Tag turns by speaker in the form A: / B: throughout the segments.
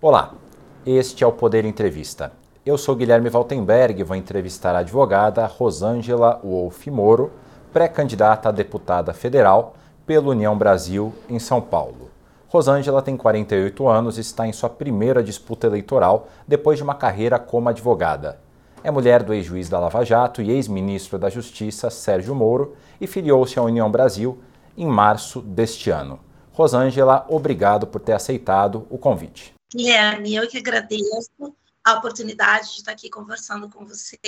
A: Olá, este é o Poder Entrevista. Eu sou Guilherme Valtenberg e vou entrevistar a advogada Rosângela Wolf Moro, pré-candidata a deputada federal pela União Brasil em São Paulo. Rosângela tem 48 anos e está em sua primeira disputa eleitoral depois de uma carreira como advogada. É mulher do ex-juiz da Lava Jato e ex-ministro da Justiça, Sérgio Moro, e filiou-se à União Brasil em março deste ano. Rosângela, obrigado por ter aceitado o convite.
B: Guilherme, eu que agradeço a oportunidade de estar aqui conversando com você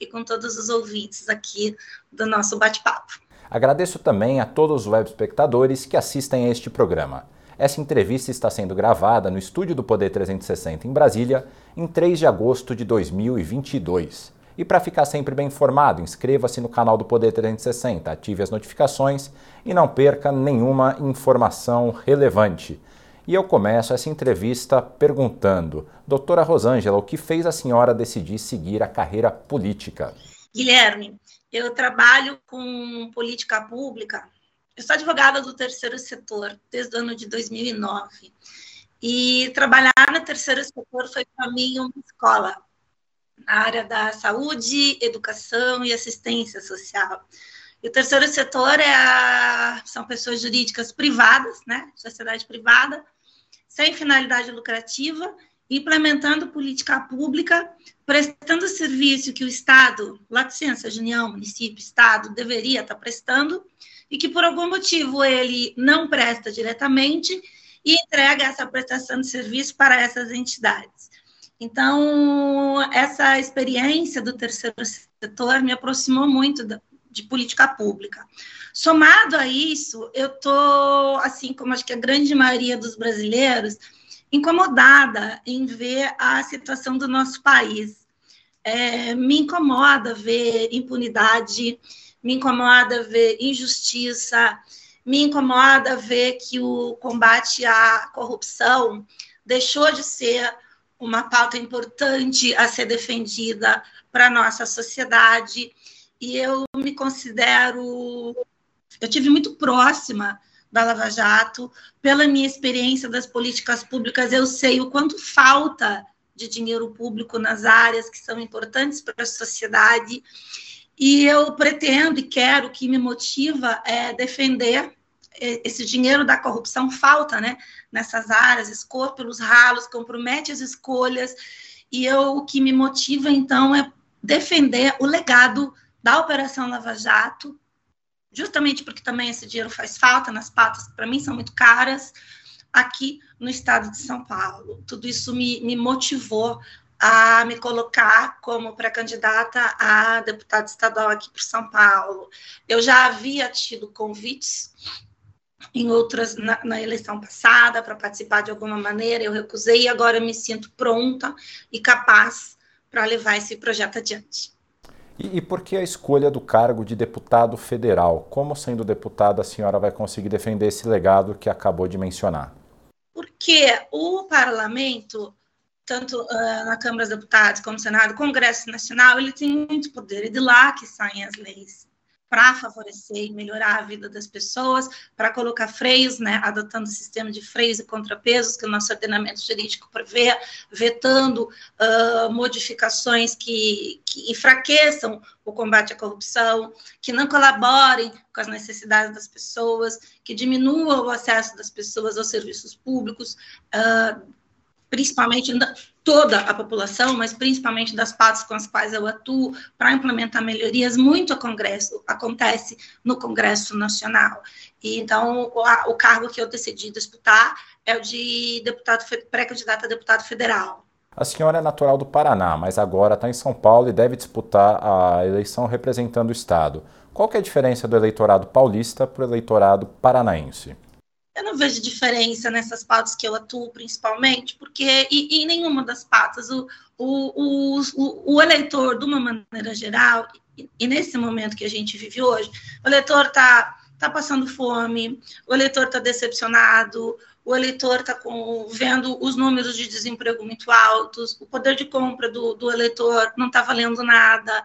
B: e com todos os ouvintes aqui do nosso bate-papo.
A: Agradeço também a todos os web espectadores que assistem a este programa. Essa entrevista está sendo gravada no estúdio do Poder 360 em Brasília, em 3 de agosto de 2022. E para ficar sempre bem informado, inscreva-se no canal do Poder 360, ative as notificações e não perca nenhuma informação relevante. E eu começo essa entrevista perguntando, doutora Rosângela, o que fez a senhora decidir seguir a carreira política?
B: Guilherme, eu trabalho com política pública eu sou advogada do terceiro setor desde o ano de 2009. E trabalhar no terceiro setor foi para mim uma escola na área da saúde, educação e assistência social. E o terceiro setor é a, são pessoas jurídicas privadas, né, sociedade privada, sem finalidade lucrativa, implementando política pública, prestando serviço que o Estado, licença União, município, Estado, deveria estar prestando, e que por algum motivo ele não presta diretamente e entrega essa prestação de serviço para essas entidades. Então, essa experiência do terceiro setor me aproximou muito de política pública. Somado a isso, eu estou, assim como acho que a grande maioria dos brasileiros, incomodada em ver a situação do nosso país. É, me incomoda ver impunidade, me incomoda ver injustiça, me incomoda ver que o combate à corrupção deixou de ser uma pauta importante a ser defendida para a nossa sociedade. E eu me considero. Eu tive muito próxima da Lava Jato, pela minha experiência das políticas públicas, eu sei o quanto falta de dinheiro público nas áreas que são importantes para a sociedade. E eu pretendo e quero, que me motiva é defender esse dinheiro da corrupção. Falta, né, nessas áreas, escorre pelos ralos, compromete as escolhas, e eu, o que me motiva, então, é defender o legado da Operação Lava Jato, justamente porque também esse dinheiro faz falta nas patas que para mim são muito caras, aqui no estado de São Paulo. Tudo isso me, me motivou a me colocar como pré-candidata a deputada estadual aqui para São Paulo. Eu já havia tido convites em outras na, na eleição passada para participar de alguma maneira, eu recusei e agora me sinto pronta e capaz para levar esse projeto adiante.
A: E, e por que a escolha do cargo de deputado federal? Como sendo deputada a senhora vai conseguir defender esse legado que acabou de mencionar?
B: Porque o parlamento tanto uh, na Câmara dos Deputados como no Senado, Congresso Nacional, ele tem muito poder, e de lá que saem as leis para favorecer e melhorar a vida das pessoas, para colocar freios, né, adotando o sistema de freios e contrapesos que o nosso ordenamento jurídico prevê, vetando uh, modificações que, que enfraqueçam o combate à corrupção, que não colaborem com as necessidades das pessoas, que diminuam o acesso das pessoas aos serviços públicos, uh, principalmente toda a população, mas principalmente das partes com as quais eu atuo, para implementar melhorias, muito Congresso, acontece no Congresso Nacional. E, então, o, o cargo que eu decidi disputar é o de deputado pré-candidato a deputado federal.
A: A senhora é natural do Paraná, mas agora está em São Paulo e deve disputar a eleição representando o Estado. Qual é a diferença do eleitorado paulista para o eleitorado paranaense?
B: Eu não vejo diferença nessas pautas que eu atuo, principalmente, porque e, em nenhuma das pautas o, o, o, o, eleitor, de uma maneira geral, e, e nesse momento que a gente vive hoje, o eleitor está tá passando fome, o eleitor está decepcionado, o eleitor está vendo os números de desemprego muito altos, o poder de compra do, do eleitor não está valendo nada,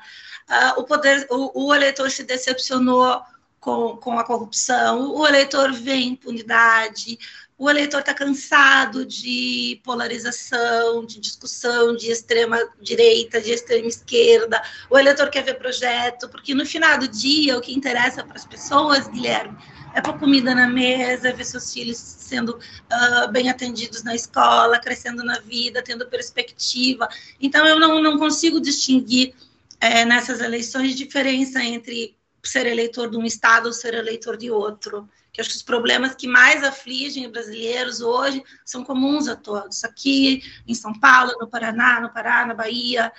B: uh, o, poder, o, o eleitor se decepcionou com, com a corrupção, o eleitor vê impunidade, o eleitor está cansado de polarização, de discussão de extrema direita, de extrema esquerda. O eleitor quer ver projeto, porque no final do dia o que interessa para as pessoas, Guilherme, é pôr comida na mesa, ver seus filhos sendo uh, bem atendidos na escola, crescendo na vida, tendo perspectiva. Então eu não, não consigo distinguir é, nessas eleições diferença entre ser eleitor de um estado ou ser eleitor de outro que acho que os problemas que mais afligem os brasileiros hoje são comuns a todos, aqui em São Paulo, no Paraná, no Pará, na Bahia.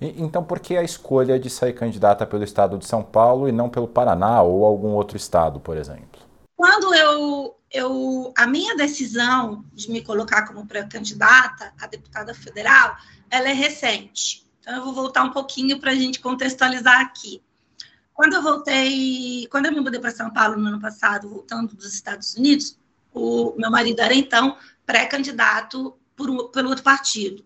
A: Então, por que a escolha de sair candidata pelo estado de São Paulo e não pelo Paraná ou algum outro estado, por exemplo?
B: Quando eu, eu a minha decisão de me colocar como pré-candidata a deputada federal, ela é recente. Então, eu vou voltar um pouquinho para a gente contextualizar aqui. Quando eu voltei, quando eu me mudei para São Paulo no ano passado, voltando dos Estados Unidos, o meu marido era então pré-candidato pelo outro partido.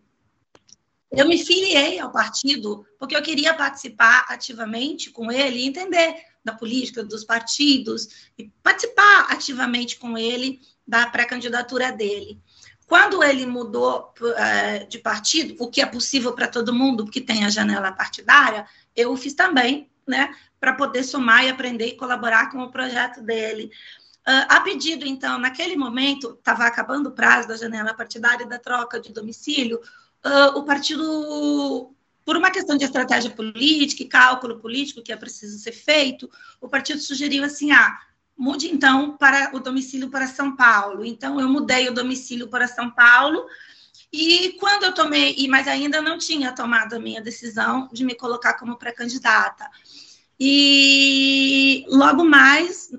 B: Eu me filiei ao partido porque eu queria participar ativamente com ele entender da política dos partidos e participar ativamente com ele da pré-candidatura dele. Quando ele mudou uh, de partido, o que é possível para todo mundo, porque tem a janela partidária, eu fiz também, né? para poder somar e aprender e colaborar com o projeto dele. Uh, a pedido, então, naquele momento, estava acabando o prazo da janela partidária da troca de domicílio, uh, o partido, por uma questão de estratégia política e cálculo político que é preciso ser feito, o partido sugeriu assim: ah, mude então para o domicílio para São Paulo. Então, eu mudei o domicílio para São Paulo. E quando eu tomei, mas ainda não tinha tomado a minha decisão de me colocar como pré-candidata. E logo mais,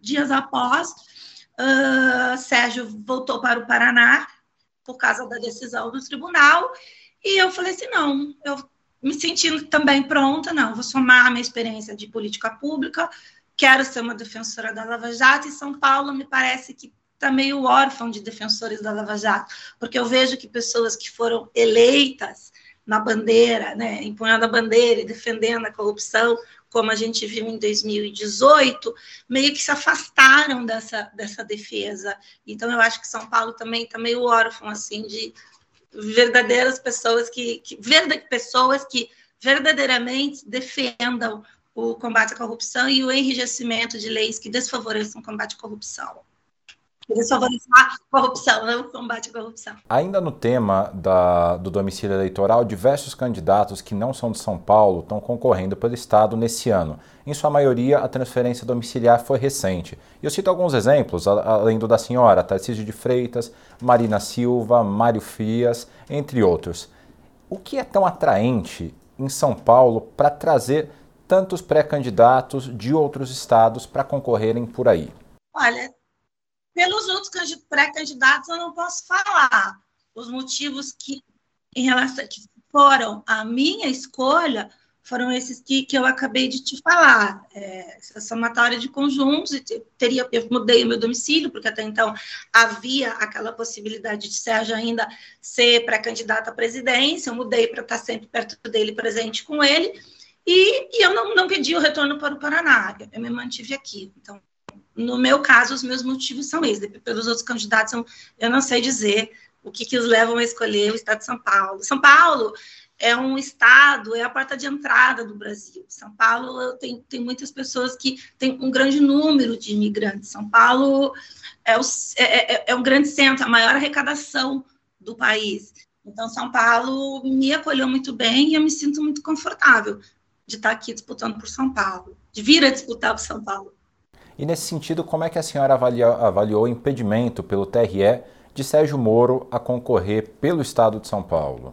B: dias após, uh, Sérgio voltou para o Paraná por causa da decisão do tribunal. E eu falei assim: não, eu me sentindo também pronta, não, vou somar a minha experiência de política pública, quero ser uma defensora da Lava Jato, e São Paulo me parece que está meio órfão de defensores da Lava Jato, porque eu vejo que pessoas que foram eleitas na bandeira, né, empunhando a bandeira e defendendo a corrupção, como a gente viu em 2018, meio que se afastaram dessa, dessa defesa. Então, eu acho que São Paulo também está meio órfão, assim, de verdadeiras pessoas que, que pessoas que verdadeiramente defendam o combate à corrupção e o enrijecimento de leis que desfavoreçam o combate à corrupção. Desfavorecer a corrupção, não o combate à corrupção.
A: Ainda no tema da, do domicílio eleitoral, diversos candidatos que não são de São Paulo estão concorrendo pelo Estado nesse ano. Em sua maioria, a transferência domiciliar foi recente. Eu cito alguns exemplos, além do da senhora, Tarcísio de Freitas, Marina Silva, Mário Frias, entre outros. O que é tão atraente em São Paulo para trazer tantos pré-candidatos de outros estados para concorrerem por aí?
B: Olha, pelos outros pré-candidatos, eu não posso falar. Os motivos que, em relação que foram a minha escolha foram esses que, que eu acabei de te falar. É, essa somatória de conjuntos, teria, eu mudei o meu domicílio, porque até então havia aquela possibilidade de Sérgio ainda ser pré-candidato à presidência, eu mudei para estar sempre perto dele, presente com ele, e, e eu não, não pedi o retorno para o Paraná, eu me mantive aqui. Então, no meu caso, os meus motivos são esses. Pelos outros candidatos, eu não sei dizer o que, que os levam a escolher o estado de São Paulo. São Paulo é um estado, é a porta de entrada do Brasil. São Paulo tem, tem muitas pessoas que têm um grande número de imigrantes. São Paulo é, o, é, é, é um grande centro, a maior arrecadação do país. Então, São Paulo me acolheu muito bem e eu me sinto muito confortável de estar aqui disputando por São Paulo, de vir a disputar por São Paulo.
A: E nesse sentido, como é que a senhora avaliou, avaliou o impedimento pelo TRE de Sérgio Moro a concorrer pelo Estado de São Paulo?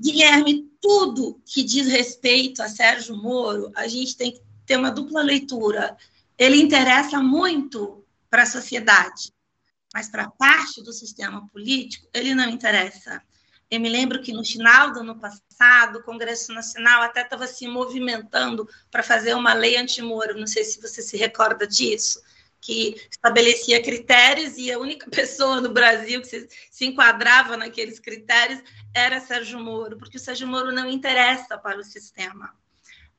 B: Guilherme, tudo que diz respeito a Sérgio Moro, a gente tem que ter uma dupla leitura. Ele interessa muito para a sociedade, mas para parte do sistema político, ele não interessa. Eu me lembro que no final do ano passado, o Congresso Nacional até estava se movimentando para fazer uma lei anti-Moro. Não sei se você se recorda disso, que estabelecia critérios e a única pessoa no Brasil que se, enquadrava naqueles critérios era Sérgio Moro, porque o Sérgio Moro não interessa para o sistema.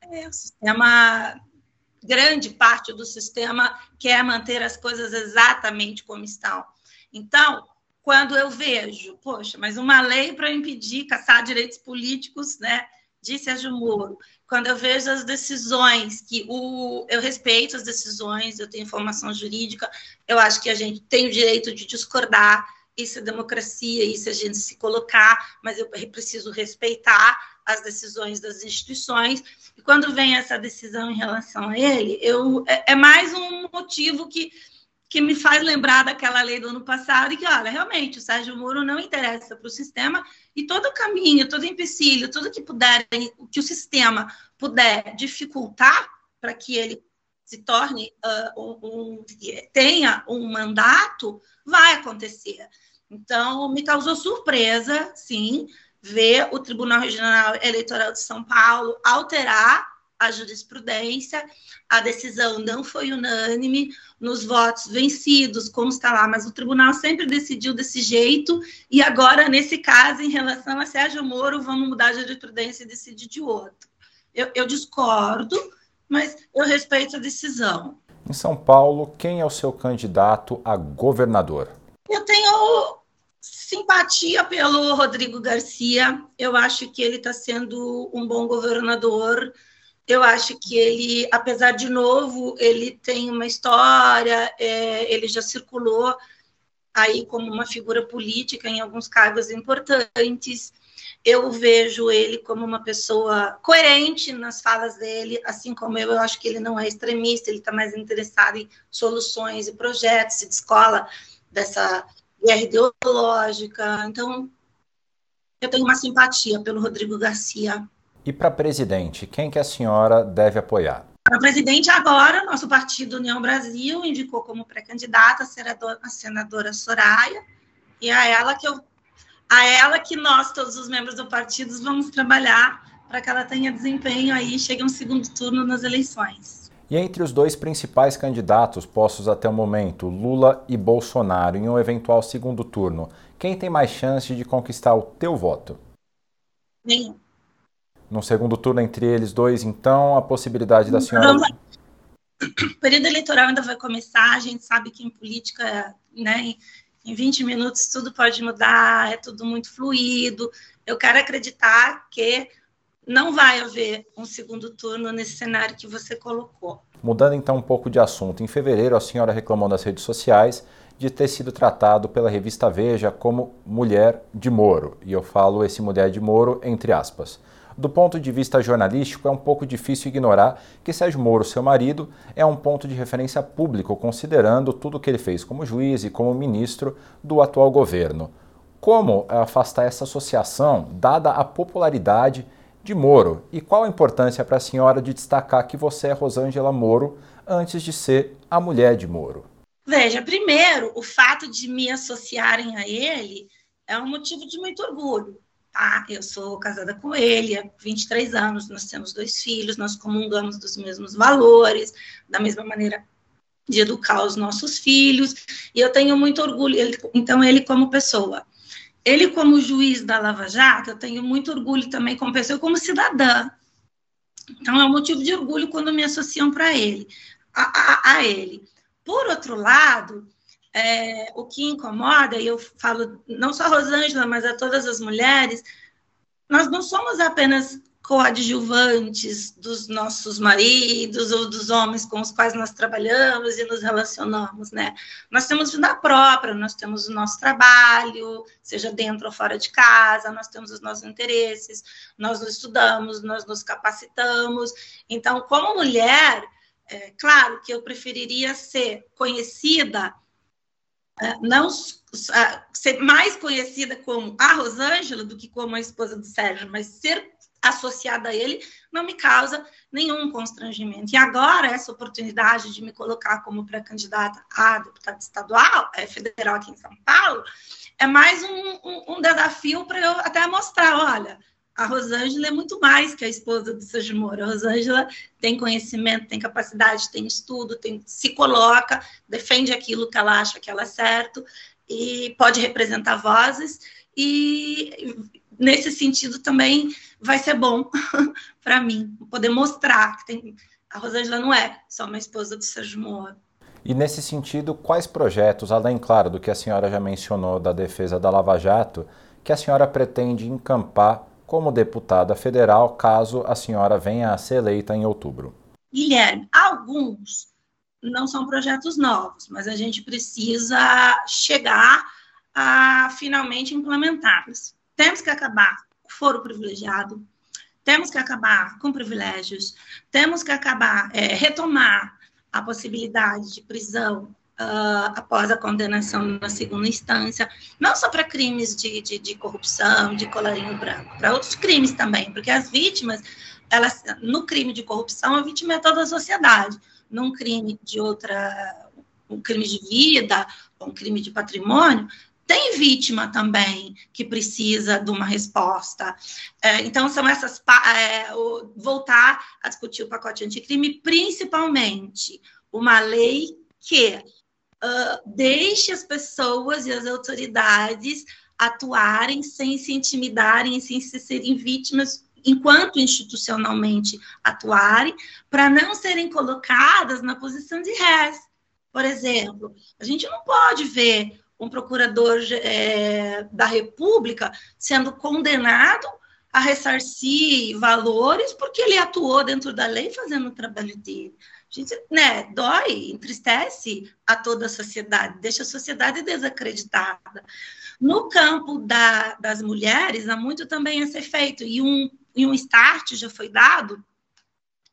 B: É, o sistema, grande parte do sistema quer manter as coisas exatamente como estão. Então, quando eu vejo, poxa, mas uma lei para impedir caçar direitos políticos, né, de Sérgio Moro, quando eu vejo as decisões que o eu respeito as decisões, eu tenho formação jurídica, eu acho que a gente tem o direito de discordar, isso é democracia, isso é a gente se colocar, mas eu preciso respeitar as decisões das instituições. E quando vem essa decisão em relação a ele, eu é, é mais um motivo que que me faz lembrar daquela lei do ano passado e que, olha, realmente, o Sérgio Moro não interessa para o sistema e todo caminho, todo empecilho, tudo que puder, que o sistema puder dificultar para que ele se torne, uh, um, um, tenha um mandato, vai acontecer. Então, me causou surpresa, sim, ver o Tribunal Regional Eleitoral de São Paulo alterar a jurisprudência, a decisão não foi unânime nos votos vencidos, como está lá, mas o tribunal sempre decidiu desse jeito, e agora, nesse caso, em relação a Sérgio Moro, vamos mudar a jurisprudência e decidir de outro. Eu, eu discordo, mas eu respeito a decisão.
A: Em São Paulo, quem é o seu candidato a governador?
B: Eu tenho simpatia pelo Rodrigo Garcia. Eu acho que ele está sendo um bom governador eu acho que ele, apesar de novo, ele tem uma história, é, ele já circulou aí como uma figura política em alguns cargos importantes. Eu vejo ele como uma pessoa coerente nas falas dele, assim como eu, eu acho que ele não é extremista, ele está mais interessado em soluções e projetos, se descola dessa guerra ideológica. Então, eu tenho uma simpatia pelo Rodrigo Garcia.
A: E para presidente, quem que a senhora deve apoiar?
B: Para presidente, agora, nosso partido União Brasil indicou como pré-candidata a senadora, Soraya, e a ela que eu, a ela que nós, todos os membros do partido, vamos trabalhar para que ela tenha desempenho aí e chegue a um segundo turno nas eleições.
A: E entre os dois principais candidatos postos até o momento, Lula e Bolsonaro, em um eventual segundo turno, quem tem mais chance de conquistar o teu voto?
B: Nenhum
A: no segundo turno entre eles dois, então, a possibilidade da senhora.
B: O período eleitoral ainda vai começar, a gente sabe que em política, né, em 20 minutos tudo pode mudar, é tudo muito fluido. Eu quero acreditar que não vai haver um segundo turno nesse cenário que você colocou.
A: Mudando então um pouco de assunto, em fevereiro a senhora reclamou nas redes sociais de ter sido tratado pela revista Veja como mulher de Moro. E eu falo esse mulher de Moro entre aspas. Do ponto de vista jornalístico, é um pouco difícil ignorar que Sérgio Moro, seu marido, é um ponto de referência público, considerando tudo o que ele fez como juiz e como ministro do atual governo. Como afastar essa associação, dada a popularidade de Moro? E qual a importância para a senhora de destacar que você é Rosângela Moro antes de ser a mulher de Moro?
B: Veja, primeiro, o fato de me associarem a ele é um motivo de muito orgulho tá? Eu sou casada com ele há 23 anos, nós temos dois filhos, nós comungamos dos mesmos valores, da mesma maneira de educar os nossos filhos, e eu tenho muito orgulho, ele, então, ele como pessoa. Ele como juiz da Lava Jato, eu tenho muito orgulho também como pessoa, como cidadã. Então, é um motivo de orgulho quando me associam para ele, a, a, a ele. Por outro lado, é, o que incomoda, e eu falo não só a Rosângela, mas a todas as mulheres, nós não somos apenas coadjuvantes dos nossos maridos ou dos homens com os quais nós trabalhamos e nos relacionamos, né? Nós temos vida própria, nós temos o nosso trabalho, seja dentro ou fora de casa, nós temos os nossos interesses, nós nos estudamos, nós nos capacitamos. Então, como mulher, é claro que eu preferiria ser conhecida não ser mais conhecida como a Rosângela do que como a esposa do Sérgio, mas ser associada a ele não me causa nenhum constrangimento. E agora, essa oportunidade de me colocar como pré-candidata a deputada estadual, é, federal aqui em São Paulo, é mais um, um, um desafio para eu até mostrar, olha, a Rosângela é muito mais que a esposa do Sérgio Moro. A Rosângela tem conhecimento, tem capacidade, tem estudo, tem, se coloca, defende aquilo que ela acha que ela é certo e pode representar vozes. E nesse sentido também vai ser bom para mim poder mostrar que tem, a Rosângela não é só uma esposa do Sérgio Moro.
A: E nesse sentido, quais projetos, além, claro, do que a senhora já mencionou da defesa da Lava Jato, que a senhora pretende encampar como deputada federal caso a senhora venha a ser eleita em outubro?
B: Guilherme, alguns não são projetos novos, mas a gente precisa chegar a finalmente implementá-los. Temos que acabar com o foro privilegiado, temos que acabar com privilégios, temos que acabar, é, retomar a possibilidade de prisão uh, após a condenação na segunda instância, não só para crimes de, de, de, corrupção, de colarinho branco, para outros crimes também, porque as vítimas, elas, no crime de corrupção, a vítima é toda a sociedade, num crime de outra, um crime de vida, um crime de patrimônio, tem vítima também que precisa de uma resposta. É, então, são essas. É, o, voltar a discutir o pacote anticrime, principalmente uma lei que uh, deixe as pessoas e as autoridades atuarem sem se intimidarem, sem se serem vítimas enquanto institucionalmente atuarem, para não serem colocadas na posição de réis. Por exemplo, a gente não pode ver um procurador é, da República sendo condenado a ressarcir valores porque ele atuou dentro da lei fazendo o trabalho dele. Gente, né, dói, entristece a toda a sociedade, deixa a sociedade desacreditada. No campo da, das mulheres, há muito também a ser feito, e um, e um start já foi dado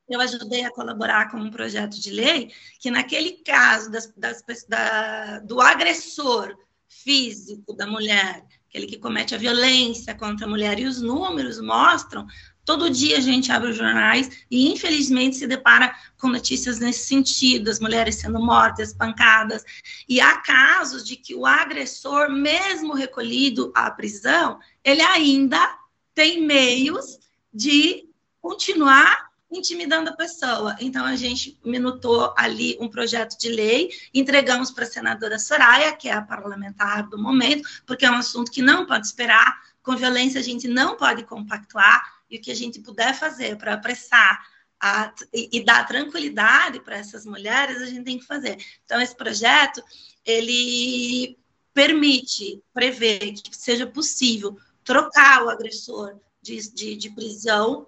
B: eu ajudei a colaborar com um projeto de lei que, naquele caso das, das, da, do agressor físico da mulher, aquele que comete a violência contra a mulher, e os números mostram, todo dia a gente abre os jornais e, infelizmente, se depara com notícias nesse sentido, as mulheres sendo mortas, espancadas, e há casos de que o agressor, mesmo recolhido à prisão, ele ainda tem meios de continuar intimidando a pessoa. Então, a gente minutou ali um projeto de lei, entregamos para a senadora Soraya, que é a parlamentar do momento, porque é um assunto que não pode esperar. Com violência, a gente não pode compactuar, e o que a gente puder fazer para apressar a, e, e, dar tranquilidade para essas mulheres, a gente tem que fazer. Então, esse projeto, ele permite, prevê que seja possível trocar o agressor de, de, de prisão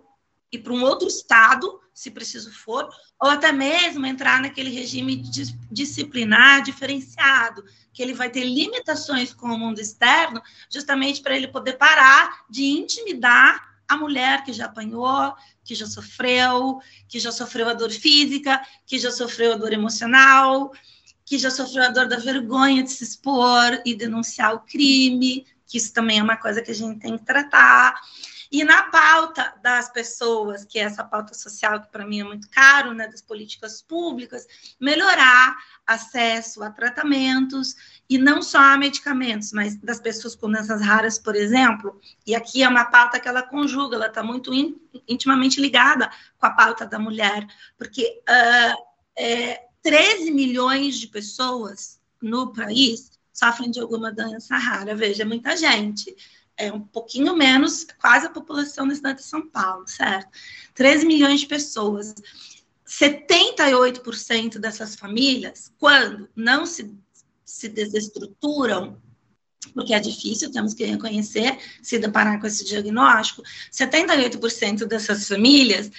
B: ir para um outro estado, se preciso for, ou até mesmo entrar naquele regime disciplinar diferenciado, que ele vai ter limitações com o mundo externo, justamente para ele poder parar de intimidar a mulher que já apanhou, que já sofreu, que já sofreu a dor física, que já sofreu a dor emocional, que já sofreu a dor da vergonha de se expor e denunciar o crime, que isso também é uma coisa que a gente tem que tratar. E na pauta das pessoas, que é essa pauta social que para mim é muito caro, né, das políticas públicas, melhorar acesso a tratamentos e não só a medicamentos, mas das pessoas com doenças raras, por exemplo. E aqui é uma pauta que ela conjuga, ela está muito intimamente ligada com a pauta da mulher, porque uh, é, 13 milhões de pessoas no país sofrem de alguma doença rara. Veja, muita gente é um pouquinho menos, quase a população da cidade de São Paulo, certo? 13 milhões de pessoas. 78% dessas famílias, quando não se, se desestruturam, porque é difícil, temos que reconhecer, se deparar com esse diagnóstico, 78% dessas famílias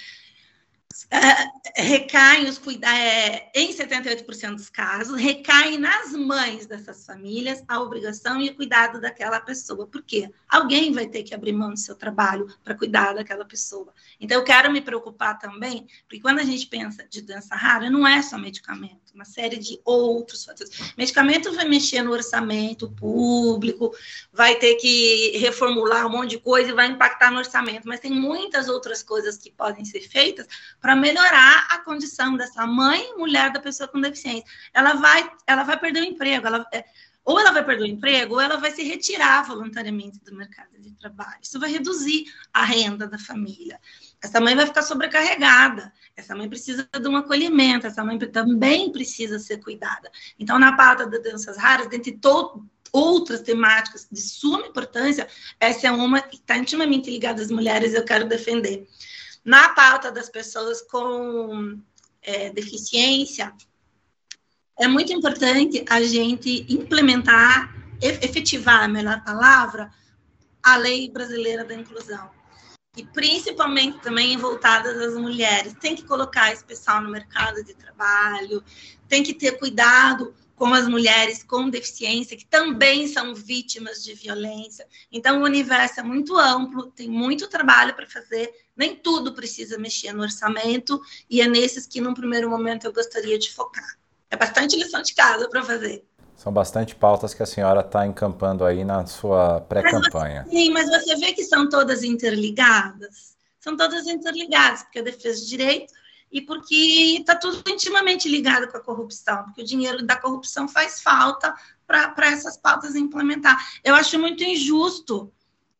B: é, recaem os cuidados, é, em 78% dos casos, recaem nas mães dessas famílias a obrigação e o cuidado daquela pessoa. Por quê? Alguém vai ter que abrir mão do seu trabalho para cuidar daquela pessoa. Então, eu quero me preocupar também, porque quando a gente pensa de doença rara, não é só medicamento, uma série de outros fatores. Medicamento vai mexer no orçamento público, vai ter que reformular um monte de coisa e vai impactar no orçamento, mas tem muitas outras coisas que podem ser feitas para melhorar a condição dessa mãe, mulher da pessoa com deficiência. Ela vai, ela vai perder o emprego, ela, é, ou ela vai perder o emprego, ou ela vai se retirar voluntariamente do mercado de trabalho. Isso vai reduzir a renda da família. Essa mãe vai ficar sobrecarregada. Essa mãe precisa de um acolhimento, essa mãe também precisa ser cuidada. Então, na pauta das doenças raras, dentre todos outras temáticas de suma importância, essa é uma que está intimamente ligada às mulheres, eu quero defender. Na pauta das pessoas com é, deficiência, é muito importante a gente implementar, efetivar a melhor palavra, a lei brasileira da inclusão. E principalmente também voltada às mulheres. Tem que colocar esse pessoal no mercado de trabalho, tem que ter cuidado com as mulheres com deficiência, que também são vítimas de violência. Então, o universo é muito amplo, tem muito trabalho para fazer, nem tudo precisa mexer no orçamento, e é nesses que, num primeiro momento, eu gostaria de focar. É bastante lição de casa para fazer.
A: São bastante pautas que a senhora está encampando aí na sua pré-campanha.
B: Sim, mas você vê que são todas interligadas? São todas interligadas, porque a defesa de direito e porque está tudo intimamente ligado com a corrupção, porque o dinheiro da corrupção faz falta para essas pautas implementar. Eu acho muito injusto,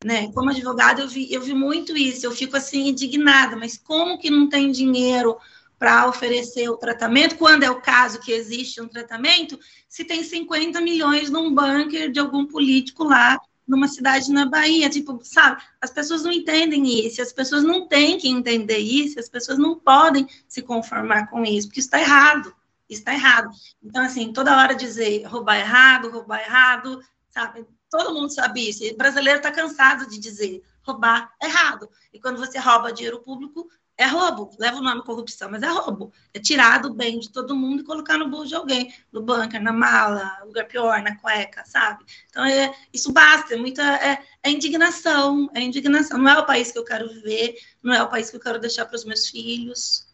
B: né? Como advogada, eu vi, eu vi muito isso, eu fico assim indignada, mas como que não tem dinheiro para oferecer o tratamento, quando é o caso que existe um tratamento, se tem 50 milhões num bunker de algum político lá numa cidade na Bahia, tipo, sabe? As pessoas não entendem isso, as pessoas não têm que entender isso, as pessoas não podem se conformar com isso, porque está errado, está errado. Então, assim, toda hora dizer roubar errado, roubar errado, sabe? Todo mundo sabe isso. O brasileiro está cansado de dizer roubar errado. E quando você rouba dinheiro público, é roubo, leva o nome corrupção, mas é roubo. É tirar do bem de todo mundo e colocar no bolso de alguém, no bunker, na mala, lugar pior, na cueca, sabe? Então, é, isso basta, é muita é, é indignação, é indignação. Não é o país que eu quero viver, não é o país que eu quero deixar para os meus filhos,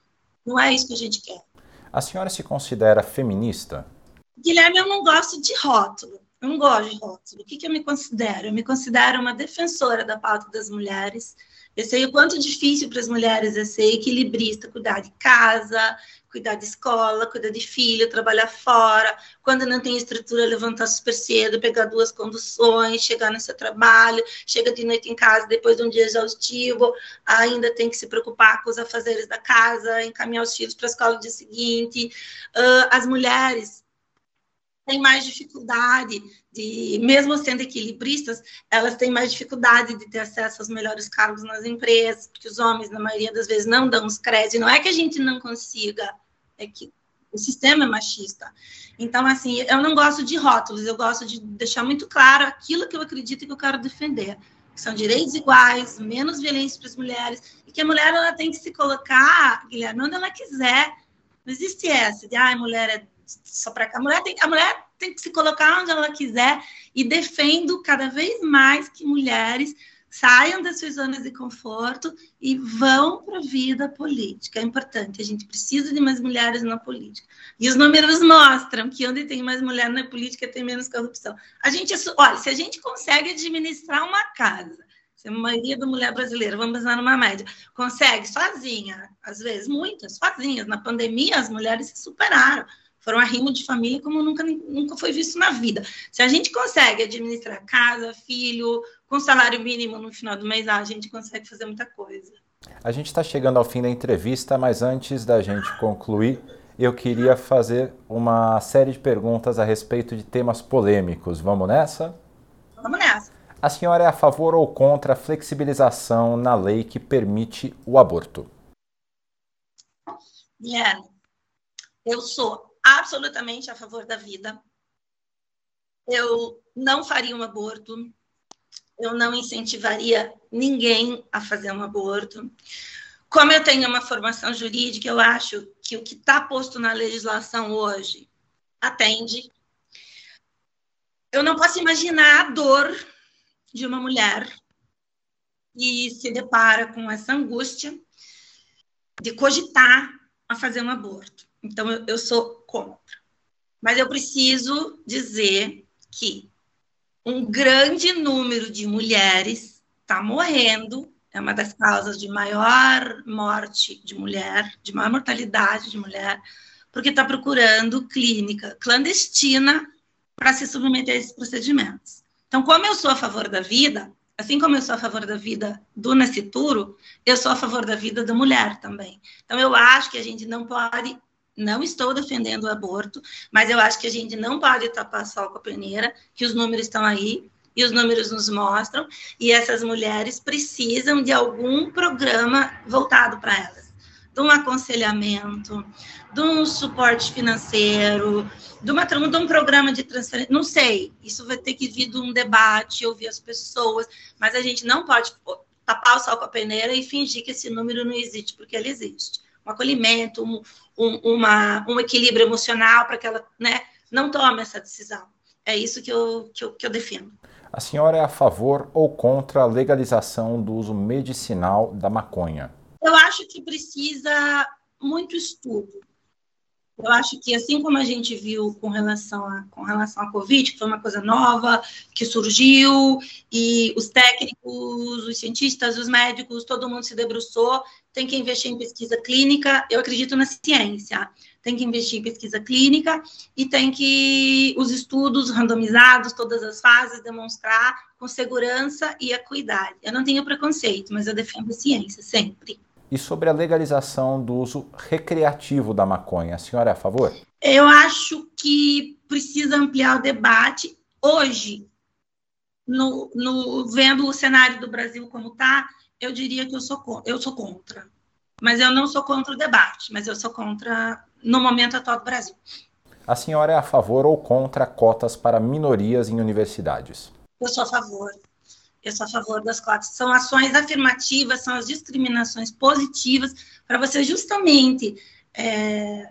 B: não é isso que a gente quer.
A: A senhora se considera feminista?
B: Guilherme, eu não gosto de rótulo. Eu não gosto de rótulo. O que, que eu me considero? Eu me considero uma defensora da pauta das mulheres, eu sei o quanto difícil para as mulheres é ser equilibrista, cuidar de casa, cuidar de escola, cuidar de filho, trabalhar fora, quando não tem estrutura, levantar super cedo, pegar duas conduções, chegar no seu trabalho, chega de noite em casa depois de um dia exaustivo, ainda tem que se preocupar com os afazeres da casa, encaminhar os filhos para a escola no dia seguinte. Uh, as mulheres têm mais dificuldade de, mesmo sendo equilibristas, elas têm mais dificuldade de ter acesso aos melhores cargos nas empresas, porque os homens, na maioria das vezes, não dão os créditos. Não é que a gente não consiga, é que o sistema é machista. Então, assim, eu não gosto de rótulos, eu gosto de deixar muito claro aquilo que eu acredito e que eu quero defender. Que são direitos iguais, menos violência para as mulheres, e que a mulher ela tem que se colocar, Guilherme, onde ela quiser. Não existe essa de, ah, a mulher é só para a mulher tem a mulher tem que se colocar onde ela quiser e defendo cada vez mais que mulheres saiam das suas zonas de conforto e vão para a vida política. É importante, a gente precisa de mais mulheres na política. E os números mostram que onde tem mais mulher na política tem menos corrupção. A gente, olha, se a gente consegue administrar uma casa, se a maioria da mulher brasileira, vamos pensar numa média, consegue sozinha, às vezes muitas, sozinhas. Na pandemia, as mulheres se superaram foram arrimo de família como nunca, nunca foi visto na vida. Se a gente consegue administrar casa, filho, com salário mínimo no final do mês, a gente consegue fazer muita coisa.
A: A gente está chegando ao fim da entrevista, mas antes da gente concluir, eu queria fazer uma série de perguntas a respeito de temas polêmicos. Vamos nessa?
B: Vamos nessa.
A: A senhora é a favor ou contra a flexibilização na lei que permite o aborto?
B: Guilherme, eu sou absolutamente a favor da vida. Eu não faria um aborto. Eu não incentivaria ninguém a fazer um aborto. Como eu tenho uma formação jurídica, eu acho que o que está posto na legislação hoje atende. Eu não posso imaginar a dor de uma mulher que se depara com essa angústia de cogitar a fazer um aborto. Então, eu, eu sou contra. Mas eu preciso dizer que um grande número de mulheres está morrendo, é uma das causas de maior morte de mulher, de maior mortalidade de mulher, porque está procurando clínica clandestina para se submeter a esses procedimentos. Então, como eu sou a favor da vida, assim como eu sou a favor da vida do nascituro, eu sou a favor da vida da mulher também. Então, eu acho que a gente não pode não estou defendendo o aborto, mas eu acho que a gente não pode tapar sol com a peneira, que os números estão aí, e os números nos mostram, e essas mulheres precisam de algum programa voltado para elas. de um aconselhamento, de um suporte financeiro, de, uma, de um programa de transferência, não sei, isso vai ter que vir de um debate, ouvir as pessoas, mas a gente não pode tapar o sol com a peneira e fingir que esse número não existe, porque ele existe. Um acolhimento, um, um, uma, um equilíbrio emocional para que ela né, não tome essa decisão. É isso que eu, que eu, que eu defendo.
A: A senhora é a favor ou contra a legalização do uso medicinal da maconha?
B: Eu acho que precisa muito estudo. Eu acho que, assim como a gente viu com relação, a, com relação à Covid, que foi uma coisa nova, que surgiu, e os técnicos, os cientistas, os médicos, todo mundo se debruçou, tem que investir em pesquisa clínica. Eu acredito na ciência. Tem que investir em pesquisa clínica e tem que os estudos randomizados, todas as fases, demonstrar com segurança e equidade. Eu não tenho preconceito, mas eu defendo a ciência sempre.
A: E sobre a legalização do uso recreativo da maconha, a senhora é a favor?
B: Eu acho que precisa ampliar o debate. Hoje, no, no vendo o cenário do Brasil como está, eu diria que eu sou, eu sou contra. Mas eu não sou contra o debate, mas eu sou contra no momento atual do Brasil.
A: A senhora é a favor ou contra cotas para minorias em universidades?
B: Eu sou a favor eu sou a favor das cotas. São ações afirmativas, são as discriminações positivas para você justamente é,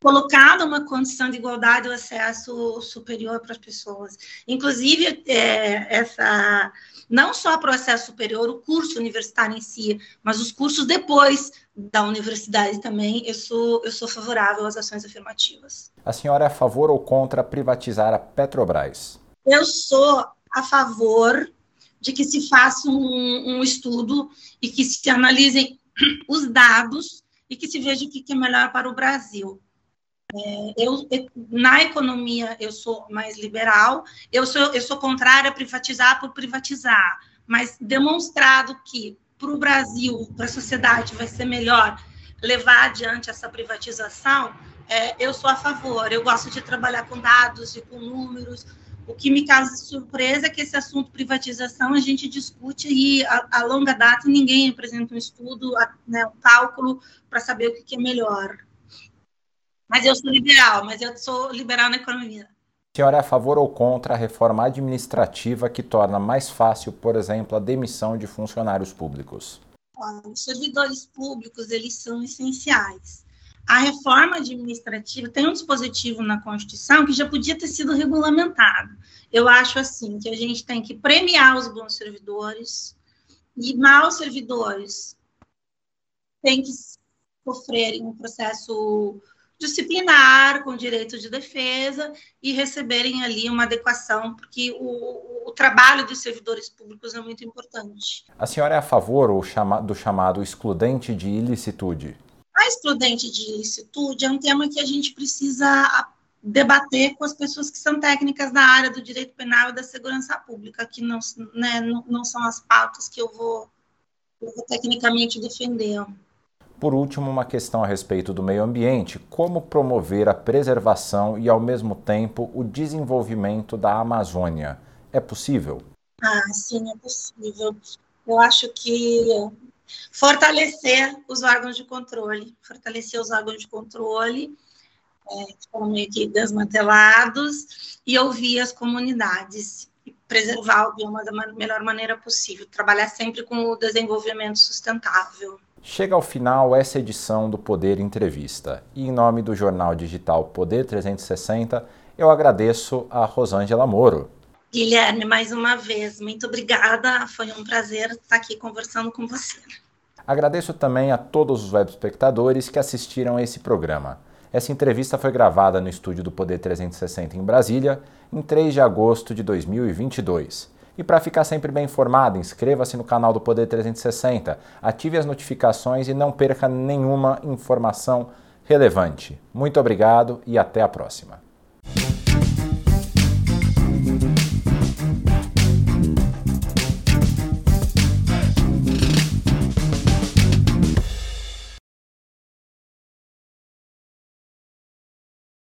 B: colocar numa condição de igualdade o acesso superior para as pessoas. Inclusive, é, essa não só para o acesso superior, o curso universitário em si, mas os cursos depois da universidade também, eu sou, eu sou favorável às ações afirmativas.
A: A senhora é a favor ou contra privatizar a Petrobras?
B: Eu sou a favor de que se faça um, um estudo e que se analisem os dados e que se veja o que é melhor para o Brasil. É, eu, na economia, eu sou mais liberal, eu sou, eu sou contrária a privatizar por privatizar, mas demonstrado que para o Brasil, para a sociedade, vai ser melhor levar adiante essa privatização, é, eu sou a favor. Eu gosto de trabalhar com dados e com números, o que me causa surpresa é que esse assunto privatização a gente discute e a, a longa data ninguém apresenta um estudo, né, um cálculo para saber o que, que é melhor. Mas eu sou liberal, mas eu sou liberal na economia.
A: A senhora é a favor ou contra a reforma administrativa que torna mais fácil, por exemplo, a demissão de funcionários públicos?
B: Os servidores públicos, eles são essenciais a reforma administrativa tem um dispositivo na Constituição que já podia ter sido regulamentado. Eu acho assim que a gente tem que premiar os bons servidores e maus servidores têm que sofrerem um processo disciplinar com direito de defesa e receberem ali uma adequação, porque o, o trabalho dos servidores públicos é muito importante.
A: A senhora é a favor do chamado excludente de ilicitude?
B: A excludente de ilicitude é um tema que a gente precisa debater com as pessoas que são técnicas da área do direito penal e da segurança pública, que não, né, não, não são as pautas que eu vou, eu vou tecnicamente defender.
A: Por último, uma questão a respeito do meio ambiente: como promover a preservação e, ao mesmo tempo, o desenvolvimento da Amazônia? É possível?
B: Ah, sim, é possível. Eu acho que Fortalecer os órgãos de controle, fortalecer os órgãos de controle, é, que foram meio que desmantelados, e ouvir as comunidades, preservar o bioma da melhor maneira possível, trabalhar sempre com o desenvolvimento sustentável.
A: Chega ao final essa edição do Poder Entrevista. E em nome do jornal digital Poder 360, eu agradeço a Rosângela Moro.
B: Guilherme, mais uma vez, muito obrigada. Foi um prazer estar aqui conversando com você.
A: Agradeço também a todos os web espectadores que assistiram a esse programa. Essa entrevista foi gravada no estúdio do Poder 360 em Brasília, em 3 de agosto de 2022. E para ficar sempre bem informado, inscreva-se no canal do Poder 360, ative as notificações e não perca nenhuma informação relevante. Muito obrigado e até a próxima.